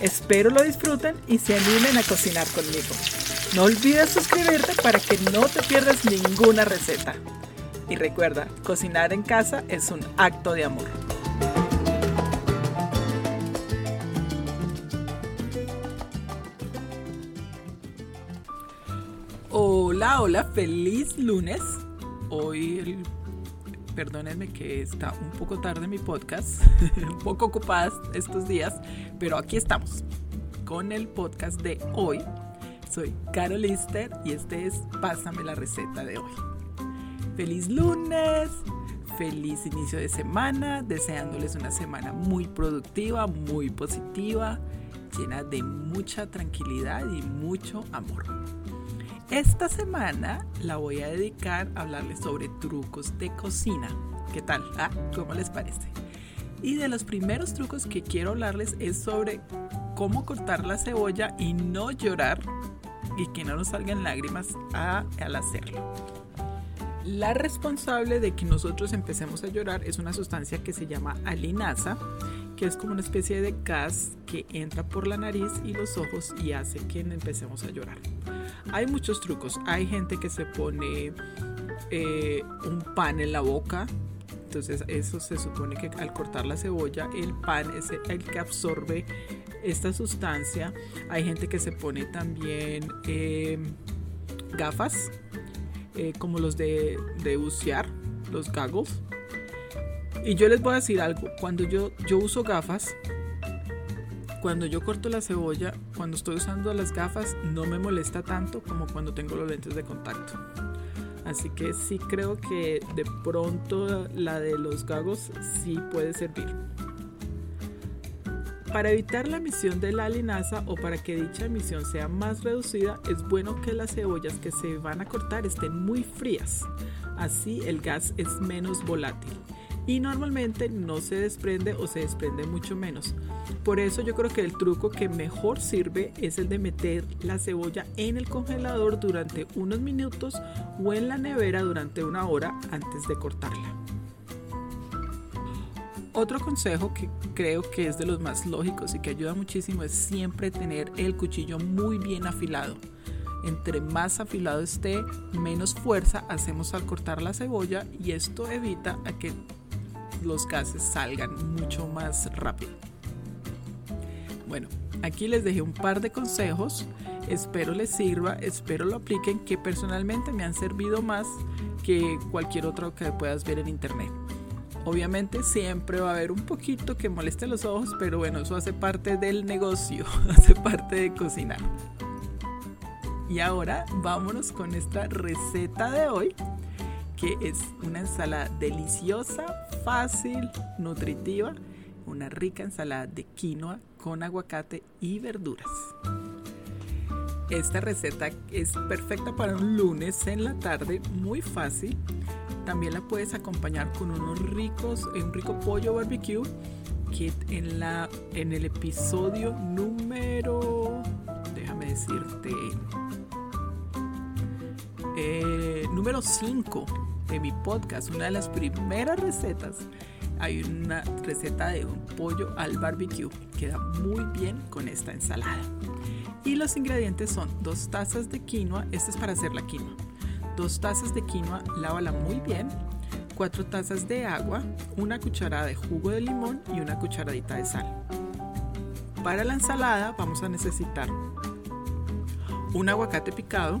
Espero lo disfruten y se animen a cocinar conmigo. No olvides suscribirte para que no te pierdas ninguna receta. Y recuerda, cocinar en casa es un acto de amor. Hola, hola, feliz lunes. Hoy, el- perdónenme que está un poco tarde mi podcast, un poco ocupada estos días, pero aquí estamos con el podcast de hoy. Soy Carol Lister y este es Pásame la receta de hoy. Feliz lunes, feliz inicio de semana, deseándoles una semana muy productiva, muy positiva, llena de mucha tranquilidad y mucho amor. Esta semana la voy a dedicar a hablarles sobre trucos de cocina. ¿Qué tal? ¿Ah? ¿Cómo les parece? Y de los primeros trucos que quiero hablarles es sobre cómo cortar la cebolla y no llorar y que no nos salgan lágrimas al hacerlo. La responsable de que nosotros empecemos a llorar es una sustancia que se llama alinasa, que es como una especie de gas que entra por la nariz y los ojos y hace que empecemos a llorar. Hay muchos trucos. Hay gente que se pone eh, un pan en la boca. Entonces eso se supone que al cortar la cebolla el pan es el que absorbe esta sustancia. Hay gente que se pone también eh, gafas eh, como los de, de bucear, los goggles. Y yo les voy a decir algo, cuando yo, yo uso gafas, cuando yo corto la cebolla, cuando estoy usando las gafas, no me molesta tanto como cuando tengo los lentes de contacto. Así que sí creo que de pronto la de los gagos sí puede servir. Para evitar la emisión de la linaza o para que dicha emisión sea más reducida, es bueno que las cebollas que se van a cortar estén muy frías. Así el gas es menos volátil y normalmente no se desprende o se desprende mucho menos. Por eso yo creo que el truco que mejor sirve es el de meter la cebolla en el congelador durante unos minutos o en la nevera durante una hora antes de cortarla. Otro consejo que creo que es de los más lógicos y que ayuda muchísimo es siempre tener el cuchillo muy bien afilado. Entre más afilado esté, menos fuerza hacemos al cortar la cebolla y esto evita que los gases salgan mucho más rápido. Bueno, aquí les dejé un par de consejos, espero les sirva, espero lo apliquen, que personalmente me han servido más que cualquier otro que puedas ver en internet. Obviamente siempre va a haber un poquito que moleste los ojos, pero bueno, eso hace parte del negocio, hace parte de cocinar. Y ahora vámonos con esta receta de hoy, es una ensalada deliciosa, fácil, nutritiva, una rica ensalada de quinoa con aguacate y verduras. Esta receta es perfecta para un lunes en la tarde, muy fácil. También la puedes acompañar con unos ricos, un rico pollo barbecue que en, la, en el episodio número, déjame decirte, eh, número 5 de mi podcast, una de las primeras recetas, hay una receta de un pollo al barbecue. Queda muy bien con esta ensalada. Y los ingredientes son dos tazas de quinoa, este es para hacer la quinoa. Dos tazas de quinoa, lávala muy bien. Cuatro tazas de agua, una cucharada de jugo de limón y una cucharadita de sal. Para la ensalada vamos a necesitar un aguacate picado,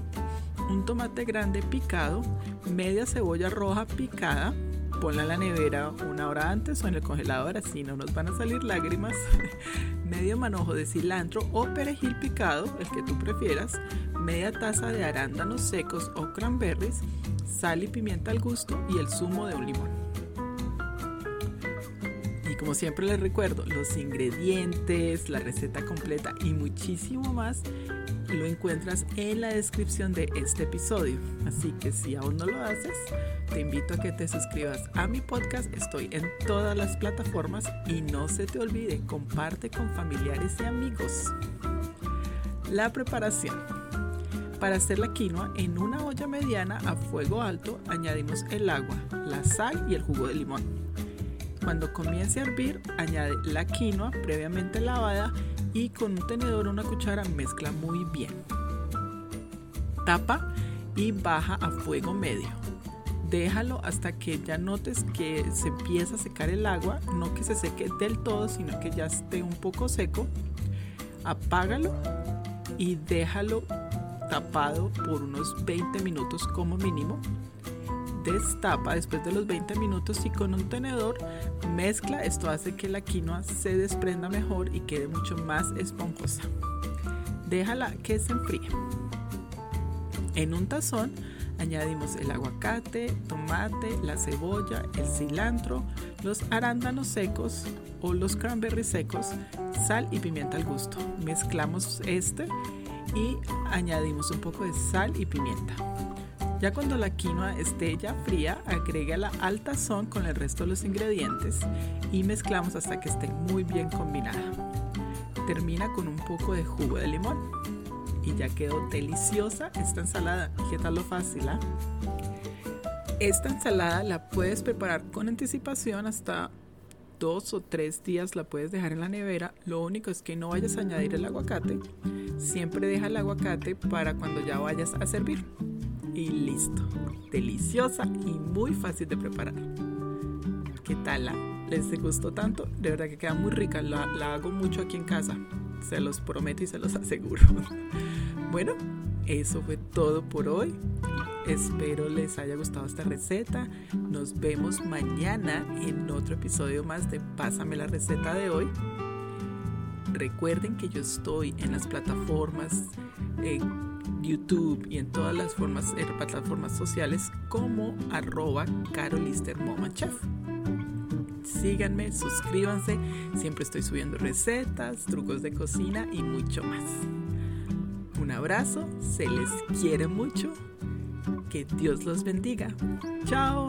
un tomate grande picado, media cebolla roja picada, ponla en la nevera una hora antes o en el congelador, así no nos van a salir lágrimas, medio manojo de cilantro o perejil picado, el que tú prefieras, media taza de arándanos secos o cranberries, sal y pimienta al gusto y el zumo de un limón. Y Como siempre les recuerdo, los ingredientes, la receta completa y muchísimo más lo encuentras en la descripción de este episodio. Así que si aún no lo haces, te invito a que te suscribas a mi podcast. Estoy en todas las plataformas y no se te olvide, comparte con familiares y amigos. La preparación. Para hacer la quinoa, en una olla mediana a fuego alto añadimos el agua, la sal y el jugo de limón. Cuando comience a hervir, añade la quinoa previamente lavada y con un tenedor o una cuchara mezcla muy bien. Tapa y baja a fuego medio. Déjalo hasta que ya notes que se empieza a secar el agua, no que se seque del todo, sino que ya esté un poco seco. Apágalo y déjalo tapado por unos 20 minutos como mínimo. Destapa después de los 20 minutos y con un tenedor mezcla. Esto hace que la quinoa se desprenda mejor y quede mucho más esponjosa. Déjala que se enfríe. En un tazón añadimos el aguacate, tomate, la cebolla, el cilantro, los arándanos secos o los cranberries secos, sal y pimienta al gusto. Mezclamos este y añadimos un poco de sal y pimienta. Ya cuando la quinoa esté ya fría, agrégala al tazón con el resto de los ingredientes y mezclamos hasta que esté muy bien combinada. Termina con un poco de jugo de limón y ya quedó deliciosa esta ensalada. ¿Qué tal lo fácil? Ah? Esta ensalada la puedes preparar con anticipación hasta dos o tres días la puedes dejar en la nevera. Lo único es que no vayas a añadir el aguacate. Siempre deja el aguacate para cuando ya vayas a servir. Y listo. Deliciosa y muy fácil de preparar. ¿Qué tal? ¿Les gustó tanto? De verdad que queda muy rica. La, la hago mucho aquí en casa. Se los prometo y se los aseguro. bueno, eso fue todo por hoy. Espero les haya gustado esta receta. Nos vemos mañana en otro episodio más de Pásame la receta de hoy. Recuerden que yo estoy en las plataformas en YouTube y en todas las formas, en plataformas sociales como arroba carolistermomachef. Síganme, suscríbanse, siempre estoy subiendo recetas, trucos de cocina y mucho más. Un abrazo, se les quiere mucho que Dios los bendiga. Chao.